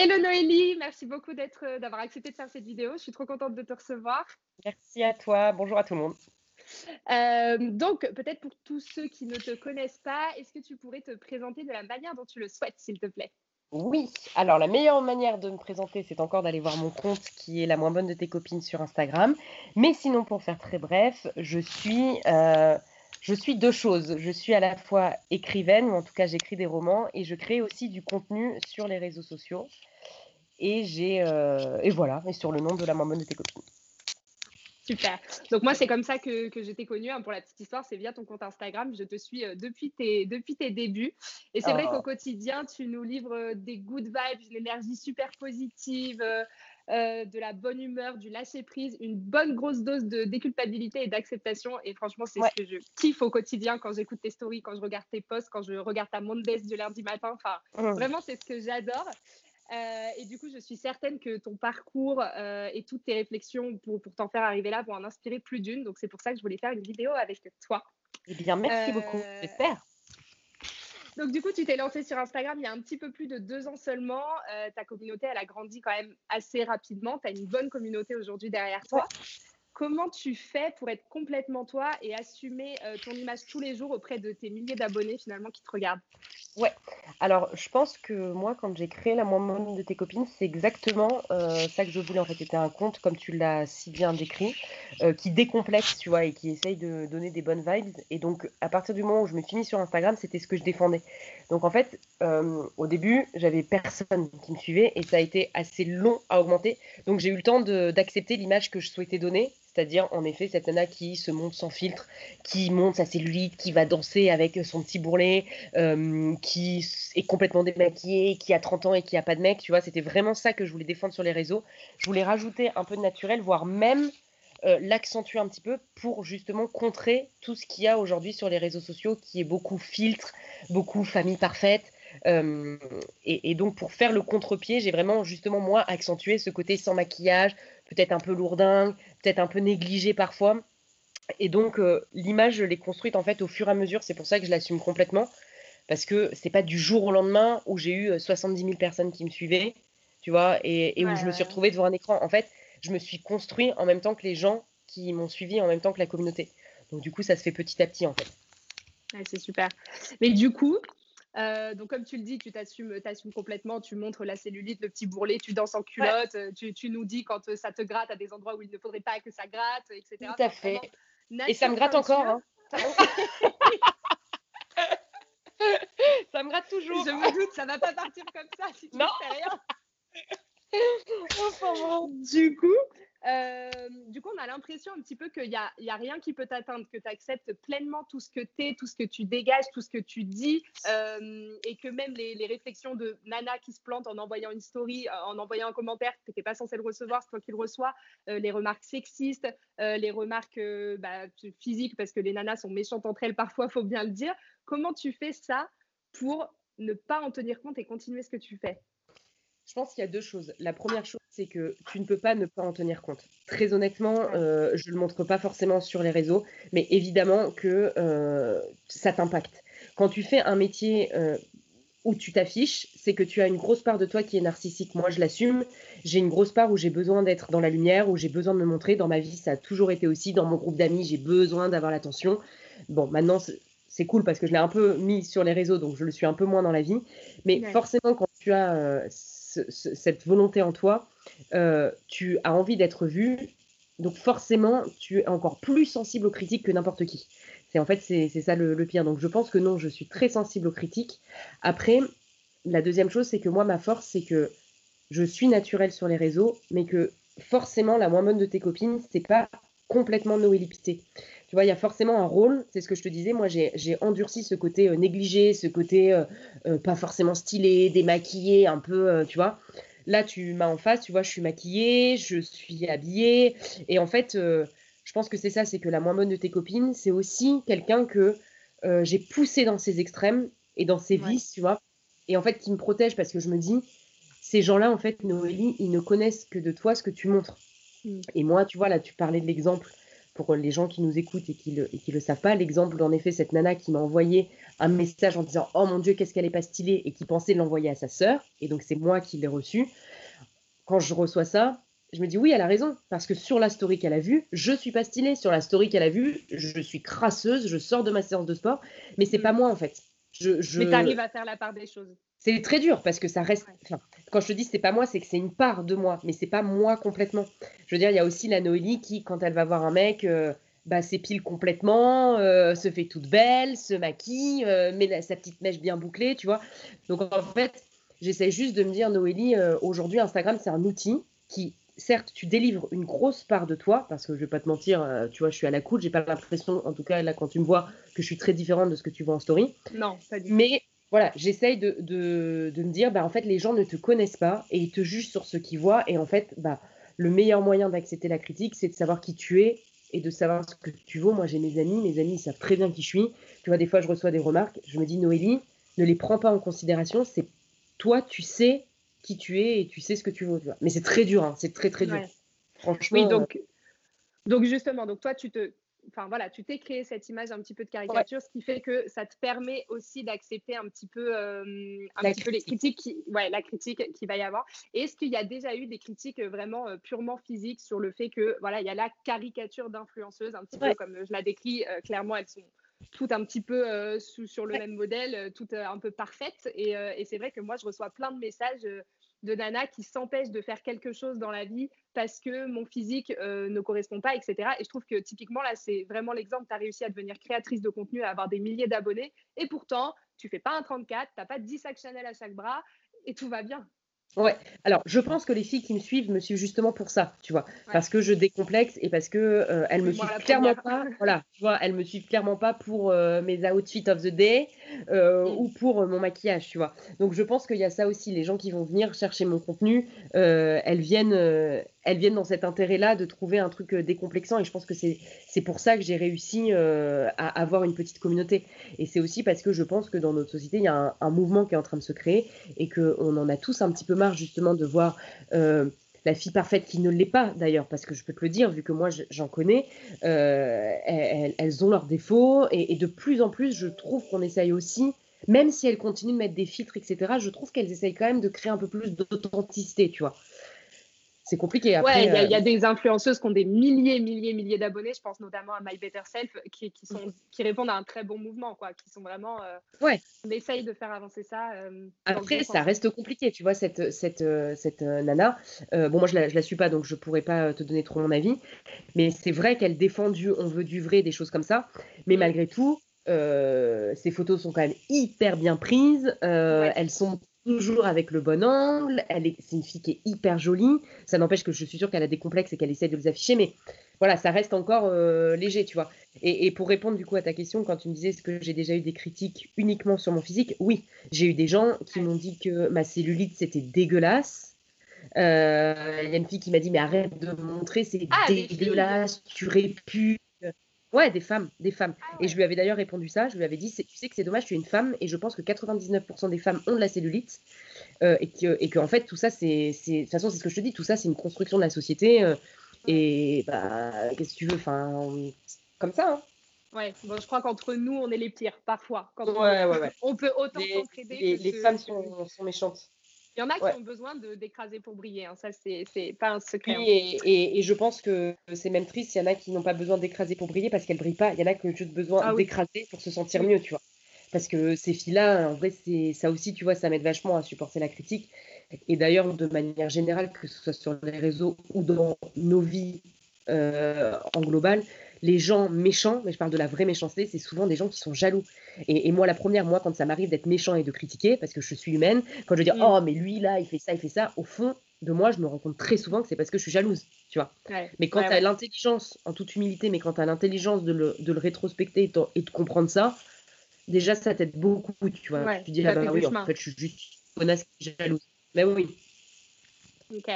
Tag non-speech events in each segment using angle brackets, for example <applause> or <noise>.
Hello Noélie, merci beaucoup d'être, d'avoir accepté de faire cette vidéo. Je suis trop contente de te recevoir. Merci à toi. Bonjour à tout le monde. Euh, donc, peut-être pour tous ceux qui ne te connaissent pas, est-ce que tu pourrais te présenter de la manière dont tu le souhaites, s'il te plaît? Oui, alors la meilleure manière de me présenter, c'est encore d'aller voir mon compte qui est la moins bonne de tes copines sur Instagram. Mais sinon, pour faire très bref, je suis, euh, je suis deux choses. Je suis à la fois écrivaine, ou en tout cas j'écris des romans, et je crée aussi du contenu sur les réseaux sociaux. Et j'ai euh, et voilà, et sur le nom de la bonne de tes copines. Super. Donc moi, c'est comme ça que, que je t'ai connue. Hein, pour la petite histoire, c'est via ton compte Instagram. Je te suis euh, depuis, tes, depuis tes débuts. Et c'est vrai oh. qu'au quotidien, tu nous livres euh, des good vibes, une énergie super positive, euh, de la bonne humeur, du lâcher-prise, une bonne grosse dose de déculpabilité et d'acceptation. Et franchement, c'est ce que je kiffe au quotidien quand j'écoute tes stories, quand je regarde tes posts, quand je regarde ta Mondays du lundi matin. Enfin, mmh. vraiment, c'est ce que j'adore. Euh, et du coup, je suis certaine que ton parcours euh, et toutes tes réflexions pour, pour t'en faire arriver là vont en inspirer plus d'une. Donc, c'est pour ça que je voulais faire une vidéo avec toi. Eh bien, merci beaucoup. J'espère. Donc, du coup, tu t'es lancée sur Instagram il y a un petit peu plus de deux ans seulement. ta communauté, elle a grandi quand même assez rapidement. Tu une bonne communauté aujourd'hui derrière toi. Comment tu fais pour être complètement toi et assumer ton image tous les jours auprès de tes milliers d'abonnés finalement qui te regardent? Ouais, alors je pense que moi, quand j'ai créé la moins de tes copines, c'est exactement euh, ça que je voulais en fait. C'était un compte, comme tu l'as si bien décrit, euh, qui décomplexe, tu vois, et qui essaye de donner des bonnes vibes. Et donc, à partir du moment où je me suis mis sur Instagram, c'était ce que je défendais. Donc, en fait, euh, au début, j'avais personne qui me suivait et ça a été assez long à augmenter. Donc, j'ai eu le temps d'accepter l'image que je souhaitais donner c'est-à-dire, en effet, cette nana qui se monte sans filtre, qui monte sa cellulite, qui va danser avec son petit bourrelet, euh, qui est complètement démaquillée, qui a 30 ans et qui a pas de mec. Tu vois, c'était vraiment ça que je voulais défendre sur les réseaux. Je voulais rajouter un peu de naturel, voire même euh, l'accentuer un petit peu pour justement contrer tout ce qu'il y a aujourd'hui sur les réseaux sociaux, qui est beaucoup filtre, beaucoup famille parfaite. Euh, et, et, donc pour faire le contre-pied, j'ai vraiment justement moi accentué ce côté sans maquillage, peut-être un peu lourdingue, peut-être un peu négligé parfois. Et donc, euh, l'image, je l'ai construite en fait au fur et à mesure. C'est pour ça que je l'assume complètement. Parce que c'est pas du jour au lendemain où j'ai eu 70 euh, 000 personnes qui me suivaient, tu vois, et, où je me suis retrouvée devant un écran. En fait, je me suis construit en même temps que les gens qui m'ont suivi, en même temps que la communauté. Donc, du coup, ça se fait petit à petit, en fait. C'est super. Mais du coup, euh, donc, comme tu le dis, tu t'assumes, complètement, tu montres la cellulite, le petit bourrelet, tu danses en culotte, euh, tu, nous dis quand euh, ça te gratte à des endroits où il ne faudrait pas que ça gratte, etc. Tout à fait. Et ça me gratte encore. Hein. <laughs> ça me gratte toujours. Je me doute, ça va pas partir comme ça si tu ne fais rien. <laughs> du coup, euh, du coup, on a l'impression un petit peu qu'il n'y a, y a rien qui peut t'atteindre, que tu acceptes pleinement tout ce que tu es, tout ce que tu dégages, tout ce que tu dis, euh, et que même les, réflexions de Nana qui se plante en envoyant une story, euh, en envoyant un commentaire, tu n'étais pas censé le recevoir, c'est toi qui le reçois, les remarques sexistes, les remarques bah, physiques, parce que les nanas sont méchantes entre elles parfois, faut bien le dire. Comment tu fais ça pour ne pas en tenir compte et continuer ce que tu fais? Je pense qu'il y a deux choses. La première chose, c'est que tu ne peux pas ne pas en tenir compte. Très honnêtement, euh, je ne le montre pas forcément sur les réseaux, mais évidemment que euh, ça t'impacte. Quand tu fais un métier euh, où tu t'affiches, c'est que tu as une grosse part de toi qui est narcissique. Moi, je l'assume. J'ai une grosse part où j'ai besoin d'être dans la lumière, où j'ai besoin de me montrer. Dans ma vie, ça a toujours été aussi. Dans mon groupe d'amis, j'ai besoin d'avoir l'attention. Bon, maintenant, c'est cool parce que je l'ai un peu mis sur les réseaux, donc je le suis un peu moins dans la vie. Mais forcément, quand tu as cette volonté en toi, euh, tu as envie d'être vu, donc forcément, tu es encore plus sensible aux critiques que n'importe qui. C'est en fait c'est ça le, pire. Donc je pense que non, je suis très sensible aux critiques. Après, la deuxième chose, c'est que moi, ma force, c'est que je suis naturelle sur les réseaux, mais que forcément, la moins bonne de tes copines, c'est pas complètement Noélie Pité. Tu vois, il y a forcément un rôle, c'est ce que je te disais, moi j'ai endurci ce côté euh, négligé, ce côté euh, euh, pas forcément stylé, démaquillé, un peu, tu vois. Là, tu m'as en face, tu vois, je suis maquillée, je suis habillée. Et en fait, je pense que c'est ça, c'est que la moins bonne de tes copines, c'est aussi quelqu'un que j'ai poussé dans ses extrêmes et dans ses vices, tu vois. Et en fait, qui me protège parce que je me dis, ces gens-là, en fait, Noélie, ils ne connaissent que de toi ce que tu montres. Mm. Et moi, tu vois, là, tu parlais de l'exemple pour les gens qui nous écoutent et qui le, et qui le savent pas, l'exemple en effet cette nana qui m'a envoyé un message en disant oh mon dieu qu'est-ce qu'elle est pas stylée et qui pensait l'envoyer à sa sœur et donc c'est moi qui l'ai reçu. Quand je reçois ça, je me dis oui, elle a raison, parce que sur la story qu'elle a vue, je suis pas stylée. Sur la story qu'elle a vue, je suis crasseuse, je sors de ma séance de sport, mais c'est pas mm. moi en fait. Je, je... Mais tu arrives à faire la part des choses. C'est très dur parce que ça reste. Enfin, quand je te dis c'est pas moi, c'est que c'est une part de moi, mais c'est pas moi complètement. Je veux dire, il y a aussi la Noélie qui, quand elle va voir un mec, euh, bah, s'épile complètement, euh, se fait toute belle, se maquille, euh, met sa petite mèche bien bouclée, tu vois. Donc en fait, j'essaie juste de me dire, Noélie, aujourd'hui, Instagram, c'est un outil qui certes, tu délivres une grosse part de toi, parce que je vais pas te mentir, euh, tu vois, je suis à la coude, j'ai pas l'impression, en tout cas là quand tu me vois, que je suis très différente de ce que tu vois en story. Non, pas du tout. Mais voilà, j'essaye de, de, de, me dire, bah, en fait, les gens ne te connaissent pas et ils te jugent sur ce qu'ils voient. Et en fait, bah, le meilleur moyen d'accepter la critique, c'est de savoir qui tu es et de savoir ce que tu vaux. Moi, j'ai mes amis, mes amis ils savent très bien qui je suis. Tu vois, des fois, je reçois des remarques, je me dis, Noélie, ne les prends pas en considération, c'est toi, tu sais qui tu es et tu sais ce que tu veux. Mais c'est très dur, hein. c'est très très dur. Franchement. Oui, donc, donc justement, donc toi, tu te, enfin voilà, tu t'es créé cette image un petit peu de caricature, ce qui fait que ça te permet aussi d'accepter un petit peu, euh, un petit peu les critiques, qui, ouais, la critique qu'il va y avoir. Est-ce qu'il y a déjà eu des critiques vraiment euh, purement physiques sur le fait que voilà, il y a la caricature d'influenceuse, un petit peu comme je la décris, euh, clairement, elles sont toutes un petit peu sous, sur le même modèle, toutes un peu parfaites. Et, et c'est vrai que moi, je reçois plein de messages de nana qui s'empêche de faire quelque chose dans la vie parce que mon physique euh, ne correspond pas, etc. Et je trouve que typiquement, là, c'est vraiment l'exemple. Tu as réussi à devenir créatrice de contenu, à avoir des milliers d'abonnés. Et pourtant, tu fais pas un 34, tu n'as pas 10 sacs Chanel à chaque bras et tout va bien. Ouais, alors je pense que les filles qui me suivent me suivent justement pour ça, tu vois, parce que je décomplexe et parce que euh, elles me suivent clairement pas, voilà, tu vois, elles me suivent clairement pas pour euh, mes outfits of the day euh, mm. ou pour mon maquillage, tu vois. Donc je pense qu'il y a ça aussi, les gens qui vont venir chercher mon contenu, elles viennent, elles viennent dans cet intérêt-là de trouver un truc décomplexant et je pense que c'est pour ça que j'ai réussi à avoir une petite communauté et c'est aussi parce que je pense que dans notre société il y a un, un mouvement qui est en train de se créer et que on en a tous un petit peu marre justement de voir euh, la fille parfaite qui ne l'est pas d'ailleurs, parce que je peux te le dire, vu que moi j'en connais, euh, elles, ont leurs défauts et, de plus en plus, je trouve qu'on essaye aussi, même si elles continuent de mettre des filtres, etc., je trouve qu'elles essayent quand même de créer un peu plus d'authenticité, tu vois c'est compliqué. Après, il y, a euh, des influenceuses qui ont des milliers, milliers, milliers d'abonnés. Je pense notamment à My Better Self, qui, qui, sont, qui répondent à un très bon mouvement, quoi, qui sont vraiment. Euh, ouais. On essaye de faire avancer ça. Euh, après, ça reste compliqué, tu vois, cette, cette, cette nana. bon, moi, je la, je la suis pas, donc je pourrais pas te donner trop mon avis. Mais c'est vrai qu'elle défend du on veut du vrai, des choses comme ça. Mais mm. malgré tout, euh, ces photos sont quand même hyper bien prises. Elles sont toujours avec le bon angle. Elle est, c'est une fille qui est hyper jolie. Ça n'empêche que je suis sûre qu'elle a des complexes et qu'elle essaie de les afficher, mais voilà, ça reste encore euh, léger, tu vois. Et, pour répondre du coup à ta question, quand tu me disais est-ce que j'ai déjà eu des critiques uniquement sur mon physique, oui, j'ai eu des gens qui m'ont dit que ma cellulite c'était dégueulasse. Euh, il y a une fille qui m'a dit mais arrête de montrer, c'est ah, dégueulasse, tu répues. Ouais, des femmes, des femmes. Ah et je lui avais d'ailleurs répondu ça. Je lui avais dit, tu sais que c'est dommage, tu es une femme, et je pense que 99% des femmes ont de la cellulite, euh, et que, et que en fait tout ça, c'est, de toute façon, c'est ce que je te dis, tout ça, c'est une construction de la société. Euh, et bah, qu'est-ce que tu veux, enfin, comme ça. Hein. Ouais, bon, je crois qu'entre nous, on est les pires parfois. Quand ouais, on, ouais, ouais. <laughs> on peut autant s'entraider. Les, les femmes sont, sont méchantes. Il y en a qui ont besoin d'écraser pour briller. Hein. Ça, c'est pas un secret. Hein. et, je pense que c'est même triste. Il y en a qui n'ont pas besoin d'écraser pour briller parce qu'elles brillent pas. Il y en a qui ont juste besoin ah d'écraser pour se sentir mieux, tu vois. Parce que ces filles-là, en vrai, c'est ça aussi, tu vois, ça m'aide vachement à supporter la critique. Et d'ailleurs, de manière générale, que ce soit sur les réseaux ou dans nos vies euh, en global, les gens méchants, mais je parle de la vraie méchanceté, c'est souvent des gens qui sont jaloux. Et, moi, la première, moi, quand ça m'arrive d'être méchant et de critiquer, parce que je suis humaine, quand je dis mm. oh mais lui là, il fait ça, il fait ça, au fond de moi, je me rends compte très souvent que c'est parce que je suis jalouse, tu vois. mais quand tu as l'intelligence, en toute humilité, mais quand tu as l'intelligence de le, de le, rétrospecter et, de comprendre ça, déjà ça t'aide beaucoup, tu vois. tu dis ah bah oui, en fait, je suis juste connasse jalouse. Mais oui. Ok.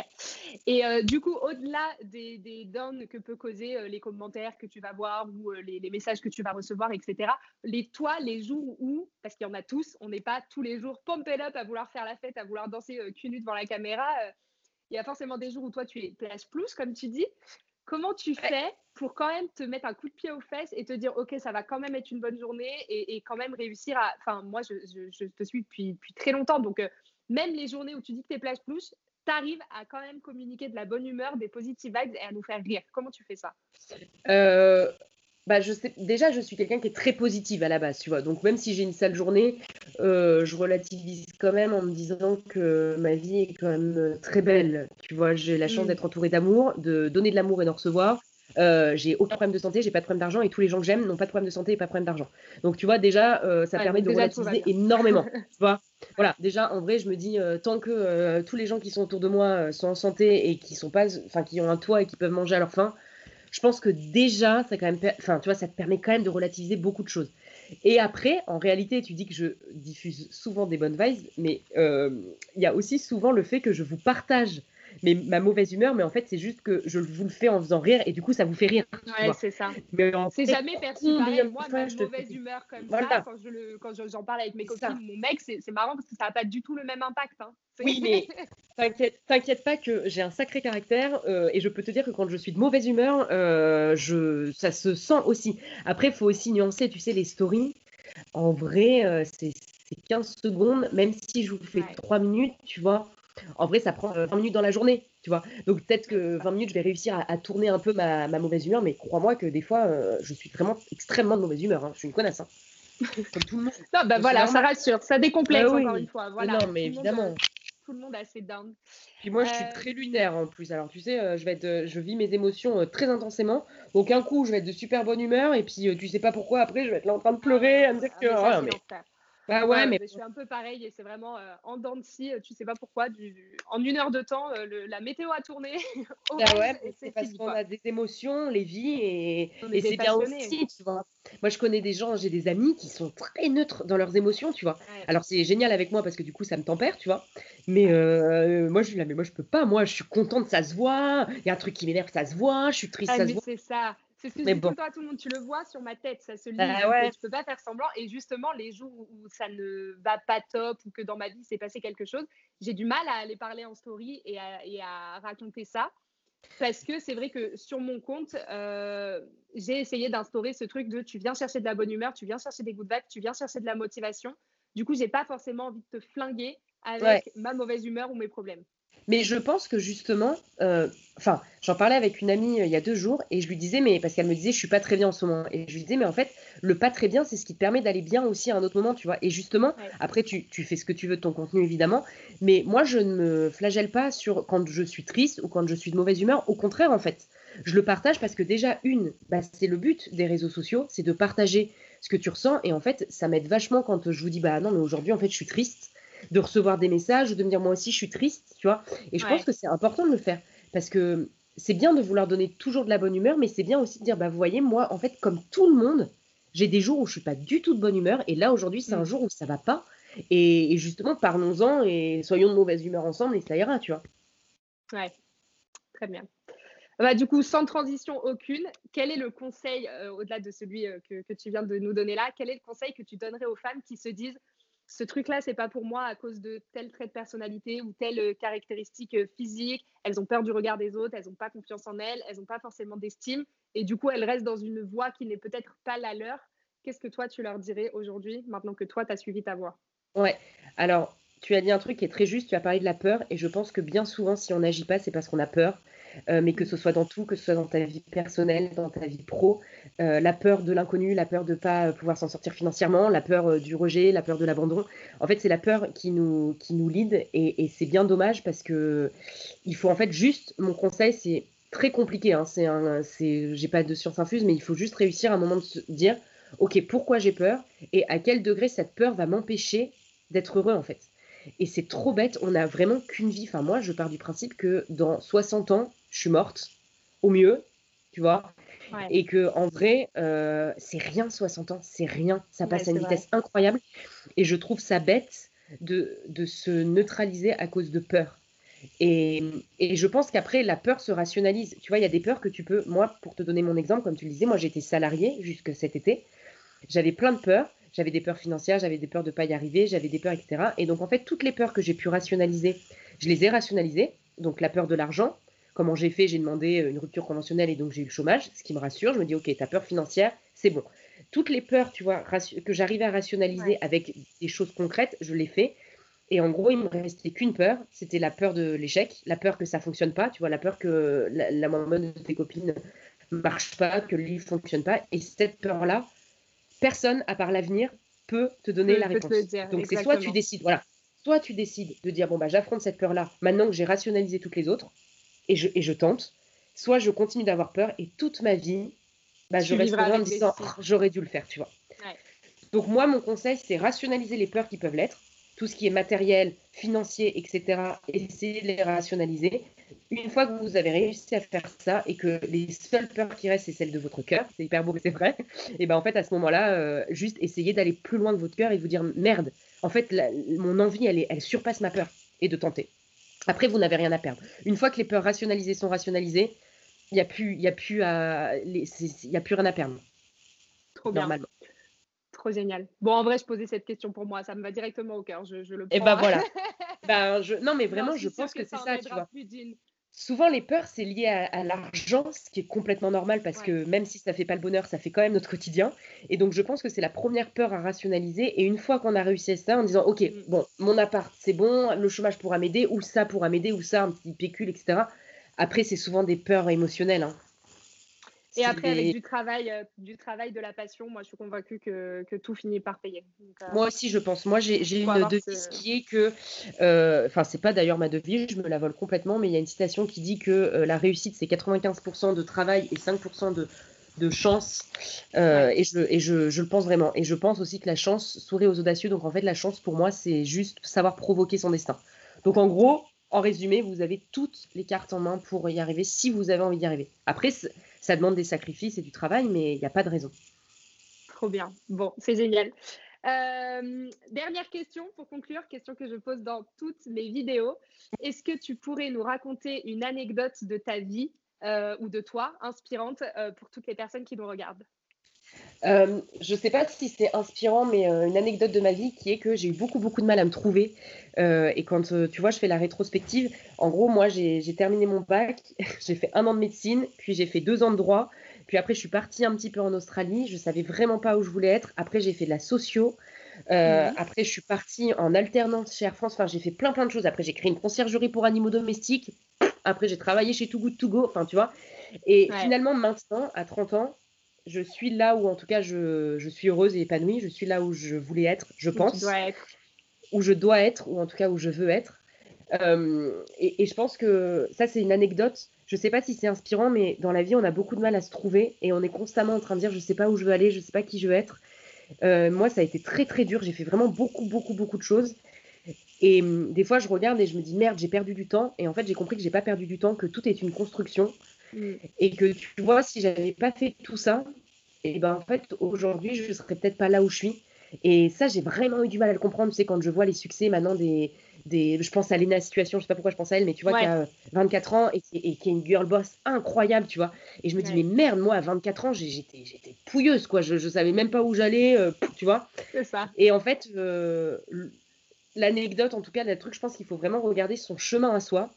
Et euh, du coup, au-delà des, des downs que peut causer euh, les commentaires que tu vas voir ou euh, les, messages que tu vas recevoir, etc., les toi, les jours où, parce qu'il y en a tous, on n'est pas tous les jours pumped up à vouloir faire la fête, à vouloir danser cul nu devant la caméra. Il y a forcément des jours où toi, tu es place plus, comme tu dis. comment tu fais pour quand même te mettre un coup de pied aux fesses et te dire, OK, ça va quand même être une bonne journée et, quand même réussir à. Enfin, moi, je, te suis depuis, depuis très longtemps. Donc, même les journées où tu dis que tu es plage plus, tu arrives à quand même communiquer de la bonne humeur, des positive vibes et à nous faire rire. Comment tu fais ça? Euh, bah, je sais, déjà, je suis quelqu'un qui est très positive à la base, tu vois. Donc, même si j'ai une sale journée, euh, je relativise quand même en me disant que ma vie est quand même très belle. Tu vois, j'ai la chance mmh. d'être entourée d'amour, de donner de l'amour et d'en recevoir. Euh, j'ai aucun problème de santé, j'ai pas de problème d'argent et tous les gens que j'aime n'ont pas de problème de santé et pas de problème d'argent. Donc tu vois déjà euh, ça permet de relativiser énormément. <laughs> tu vois voilà, déjà en vrai je me dis euh, tant que tous les gens qui sont autour de moi sont en santé et qui sont pas qui ont un toit et qui peuvent manger à leur faim, je pense que déjà ça quand même enfin tu vois ça te permet quand même de relativiser beaucoup de choses. Et après, en réalité, tu dis que je diffuse souvent des bonnes vibes, mais il y a aussi souvent le fait que je vous partage mais ma mauvaise humeur, mais en fait, c'est juste que je vous le fais en faisant rire et du coup, ça vous fait rire. Ouais, c'est ça. C'est jamais perçu pareil. Moi, ma mauvaise humeur comme ça, quand, je quand j'en parle avec mes copines, mon mec, c'est marrant parce que ça n'a pas du tout le même impact. Hein. Oui, mais <laughs> t'inquiète pas que j'ai un sacré caractère euh, et je peux te dire que quand je suis de mauvaise humeur, euh, je, ça se sent aussi. Après, il faut aussi nuancer, tu sais, les stories. En vrai, euh, c'est 15 secondes, même si je vous fais 3 minutes, tu vois. En vrai, ça prend 20 minutes dans la journée, tu vois. Donc peut-être que 20 minutes, je vais réussir à, tourner un peu ma, mauvaise humeur, mais crois-moi que des fois, je suis vraiment extrêmement de mauvaise humeur. Hein. Je suis une connasse. Hein. Comme tout le monde. Non, bah voilà, ça rassure, ça décomplexe encore une fois. Voilà. Non, mais évidemment. tout le monde a assez down. Puis moi, je suis très lunaire en plus. Alors, tu sais, je, vais être, je vis mes émotions très intensément. Donc, un coup, je vais être de super bonne humeur. Et puis, tu sais pas pourquoi, après, je vais être là en train de pleurer, à me dire que. Ah, mais... Bah ouais, mais je suis un peu pareil et c'est vraiment euh, en dents de scie, tu sais pas pourquoi, du, en une heure de temps, euh, la météo a tourné. <laughs> bah ouais, c'est parce qu'on a des émotions, les vies et, et c'est bien aussi, tu vois. Moi, je connais des gens, j'ai des amis qui sont très neutres dans leurs émotions, tu vois. Alors c'est génial avec moi parce que du coup, ça me tempère, tu vois. Mais euh, moi, je suis là, mais moi, je peux pas. Moi, je suis contente, ça se voit. Il y a un truc qui m'énerve, ça se voit. Je suis triste, ah, ça se voit. C'est ça. C'est ce que je dis tout le temps à tout le monde. Tu le vois sur ma tête, ça se lit. Bah ouais. peux pas faire semblant. Et justement, les jours où ça ne va pas top ou que dans ma vie s'est passé quelque chose, j'ai du mal à aller parler en story et à, raconter ça. Parce que c'est vrai que sur mon compte, euh, j'ai essayé d'instaurer ce truc de tu viens chercher de la bonne humeur, tu viens chercher des good vibes, tu viens chercher de la motivation. Du coup, j'ai pas forcément envie de te flinguer avec ma mauvaise humeur ou mes problèmes. Mais je pense que justement, euh, enfin, j'en parlais avec une amie euh, il y a deux jours et je lui disais, mais parce qu'elle me disait, je suis pas très bien en ce moment. Et je lui disais, mais en fait, le pas très bien, c'est ce qui te permet d'aller bien aussi à un autre moment, tu vois. Et justement, après, tu, tu, fais ce que tu veux de ton contenu, évidemment. Mais moi, je ne me flagelle pas sur quand je suis triste ou quand je suis de mauvaise humeur. Au contraire, en fait, je le partage parce que déjà, une, bah, c'est le but des réseaux sociaux, c'est de partager ce que tu ressens. Et en fait, ça m'aide vachement quand je vous dis, bah non, mais aujourd'hui, en fait, je suis triste de recevoir des messages, de me dire moi aussi je suis triste, tu vois. Et je pense que c'est important de le faire parce que c'est bien de vouloir donner toujours de la bonne humeur, mais c'est bien aussi de dire bah vous voyez moi en fait comme tout le monde, j'ai des jours où je suis pas du tout de bonne humeur et là aujourd'hui c'est un mm. jour où ça va pas et, justement parlons-en et soyons de mauvaise humeur ensemble et ça ira, tu vois. Ouais, très bien. Bah, du coup, sans transition aucune, quel est le conseil, euh, au-delà de celui euh, que, que, tu viens de nous donner là, quel est le conseil que tu donnerais aux femmes qui se disent ce truc-là, c'est pas pour moi à cause de tel trait de personnalité ou telle euh, caractéristique euh, physique. Elles ont peur du regard des autres, elles n'ont pas confiance en elles, elles n'ont pas forcément d'estime. Et du coup, elles restent dans une voie qui n'est peut-être pas la leur. Qu'est-ce que toi, tu leur dirais aujourd'hui, maintenant que toi, tu as suivi ta voie? Ouais, alors tu as dit un truc qui est très juste, tu as parlé de la peur, et je pense que bien souvent, si on n'agit pas, c'est parce qu'on a peur. Euh, mais que ce soit dans tout, que ce soit dans ta vie personnelle, dans ta vie pro, euh, la peur de l'inconnu, la peur de ne pas pouvoir s'en sortir financièrement, la peur euh, du rejet, la peur de l'abandon. En fait, c'est la peur qui nous, qui lead et, c'est bien dommage parce que il faut en fait juste, mon conseil, c'est très compliqué, hein, c'est un, c'est, j'ai pas de science infuse, mais il faut juste réussir à un moment de se dire, ok, pourquoi j'ai peur et à quel degré cette peur va m'empêcher d'être heureux en fait. Et c'est trop bête, on n'a vraiment qu'une vie. Enfin, moi, je pars du principe que dans 60 ans, je suis morte, au mieux, tu vois. Et que en vrai, euh, c'est rien 60 ans, c'est rien. Ça passe à une vitesse incroyable. Et je trouve ça bête de, de se neutraliser à cause de peur. Et, et, je pense qu'après, la peur se rationalise. Tu vois, il y a des peurs que tu peux. Moi, pour te donner mon exemple, comme tu le disais, moi j'étais salariée jusque cet été. J'avais plein de peurs. J'avais des peurs financières, j'avais des peurs de ne pas y arriver, j'avais des peurs, etc. Et donc, en fait, toutes les peurs que j'ai pu rationaliser, je les ai rationalisées. Donc, la peur de l'argent, comment j'ai fait J'ai demandé une rupture conventionnelle et donc j'ai eu le chômage, ce qui me rassure. Je me dis, ok, tu as peur financière, c'est bon. Toutes les peurs, tu vois, que j'arrivais à rationaliser avec des choses concrètes, je l'ai fait. Et en gros, il me restait qu'une peur, c'était la peur de l'échec, la peur que ça fonctionne pas, tu vois, la peur que la, la de tes copines marche pas, que le livre fonctionne pas. Et cette peur-là, personne, à part l'avenir, peut te donner la réponse. Donc c'est soit tu décides, voilà, soit tu décides de dire bon bah j'affronte cette peur-là maintenant que j'ai rationalisé toutes les autres et je, et je tente, soit je continue d'avoir peur et toute ma vie, bah, je reste en me disant oh, j'aurais dû le faire, tu vois. Donc moi mon conseil c'est rationaliser les peurs qui peuvent l'être tout ce qui est matériel, financier, etc., essayez de les rationaliser. Une fois que vous avez réussi à faire ça et que les seules peurs qui restent, c'est celles de votre cœur, c'est hyper beau, mais c'est vrai, <laughs> et ben en fait, à ce moment-là, euh, juste essayez d'aller plus loin que votre cœur et vous dire merde, en fait, mon envie, elle, est, elle surpasse ma peur et de tenter. Après, vous n'avez rien à perdre. Une fois que les peurs rationalisées sont rationalisées, il n'y a, plus, y a, plus à, y a plus rien à perdre. Trop bien. Normalement trop génial. Bon, en vrai, je posais cette question pour moi, ça me va directement au cœur. Je, le Et eh ben voilà. <laughs> ben, je... Non, mais vraiment, je pense que, c'est ça, tu vois. Souvent, les peurs, c'est lié à, l'argent, ce qui est complètement normal parce que même si ça fait pas le bonheur, ça fait quand même notre quotidien. Et donc, je pense que c'est la première peur à rationaliser. Et une fois qu'on a réussi à ça, en disant, OK, mm. bon, mon appart, c'est bon, le chômage pourra m'aider, ou ça pourra m'aider, ou ça, un petit pécule, etc. Après, c'est souvent des peurs émotionnelles. Hein. Et après, avec du travail, euh, du travail, de la passion, moi, je suis convaincue que, tout finit par payer. Euh, moi aussi, je pense. Moi, j'ai une devise qui est que, euh, enfin, c'est pas d'ailleurs ma devise, je me la vole complètement, mais il y a une citation qui dit que la réussite, c'est 95% de travail et 5% de, de chance. Et, je, et je, je, le pense vraiment. Et je pense aussi que la chance sourit aux audacieux. Donc, en fait, la chance, pour moi, c'est juste savoir provoquer son destin. Donc, en gros, en résumé, vous avez toutes les cartes en main pour y arriver si vous avez envie d'y arriver. Après, ça demande des sacrifices et du travail, mais il n'y a pas de raison. Trop bien. Bon, c'est génial. Euh, dernière question pour conclure, question que je pose dans toutes mes vidéos. Est-ce que tu pourrais nous raconter une anecdote de ta vie euh, ou de toi inspirante euh, pour toutes les personnes qui nous regardent? Euh, je ne sais pas si c'est inspirant, mais euh, une anecdote de ma vie qui est que j'ai eu beaucoup, beaucoup de mal à me trouver. Euh, et quand, tu vois, je fais la rétrospective, en gros, moi, j'ai terminé mon bac, <laughs> j'ai fait un an de médecine, puis j'ai fait deux ans de droit, puis après, je suis partie un petit peu en Australie, je ne savais vraiment pas où je voulais être. Après, j'ai fait de la socio. Après, je suis partie en alternance chez Air France. Enfin, j'ai fait plein, plein de choses. Après, j'ai créé une conciergerie pour animaux domestiques. Après, j'ai travaillé chez Too Good To Go. Enfin, tu vois. Et finalement, maintenant, à 30 ans, je suis là où, en tout cas, je, je, suis heureuse et épanouie. Je suis là où je voulais être, je pense. Où je dois être, ou en tout cas où je veux être. Euh, et, je pense que ça, c'est une anecdote. Je ne sais pas si c'est inspirant, mais dans la vie, on a beaucoup de mal à se trouver et on est constamment en train de dire je ne sais pas où je veux aller, je ne sais pas qui je veux être. Euh, moi, ça a été très très dur. J'ai fait vraiment beaucoup, beaucoup, beaucoup de choses. Et hum, des fois, je regarde et je me dis merde, j'ai perdu du temps. Et en fait, j'ai compris que j'ai pas perdu du temps, que tout est une construction. Mm. Et que tu vois, si j'avais pas fait tout ça, et ben en fait, aujourd'hui, je serais peut-être pas là où je suis. Et ça, j'ai vraiment eu du mal à le comprendre. Tu sais, quand je vois les succès maintenant des. des je pense à Lena Situation, je sais pas pourquoi je pense à elle, mais tu vois, qui a 24 ans et qui, est une girl boss incroyable, tu vois. Et je me dis, mais merde, moi, à 24 ans, j'étais pouilleuse, quoi. Je, je savais même pas où j'allais, euh, tu vois. C'est ça. Et en fait, euh, l'anecdote, en tout cas, le truc, je pense qu'il faut vraiment regarder son chemin à soi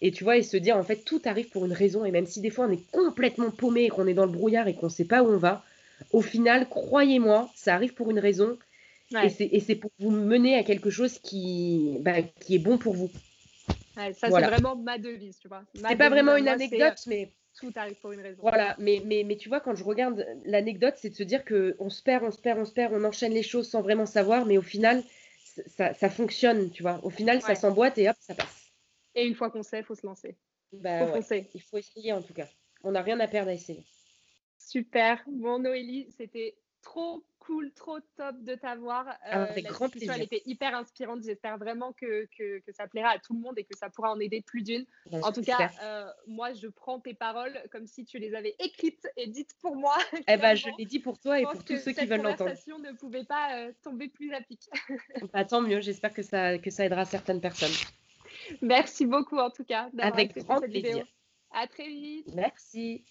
et tu vois, et se dire, en fait, tout arrive pour une raison. Et même si des fois on est complètement paumé, qu'on est dans le brouillard et qu'on ne sait pas où on va, au final, croyez-moi, ça arrive pour une raison. Et c'est pour vous mener à quelque chose qui, bah, qui est bon pour vous. ça, c'est vraiment ma devise, tu vois. C'est pas vraiment une anecdote, euh, mais. Tout arrive pour une raison. Voilà, mais, mais, mais tu vois, quand je regarde l'anecdote, c'est de se dire qu'on se perd, on se perd, on se perd, on enchaîne les choses sans vraiment savoir, mais au final, ça, ça fonctionne, tu vois. Au final, ça s'emboîte et hop, ça passe. Et une fois qu'on sait, il faut se lancer. Bah, Il faut essayer en tout cas. On n'a rien à perdre à essayer. Super. Bon, Noélie, c'était trop cool, trop top de t'avoir. Euh, Avec grand plaisir. Elle était hyper inspirante. J'espère vraiment que, que, ça plaira à tout le monde et que ça pourra en aider plus d'une. Bah, en tout cas, euh, moi, je prends tes paroles comme si tu les avais écrites et dites pour moi. <laughs> Eh ben, je l'ai dit pour toi et pour tous ceux qui veulent l'entendre. Cette conversation ne pouvait pas euh, tomber plus à pic. <laughs> bah, tant mieux. J'espère que ça, que ça aidera certaines personnes. Merci beaucoup en tout cas. Avec grand plaisir. À très vite. Merci.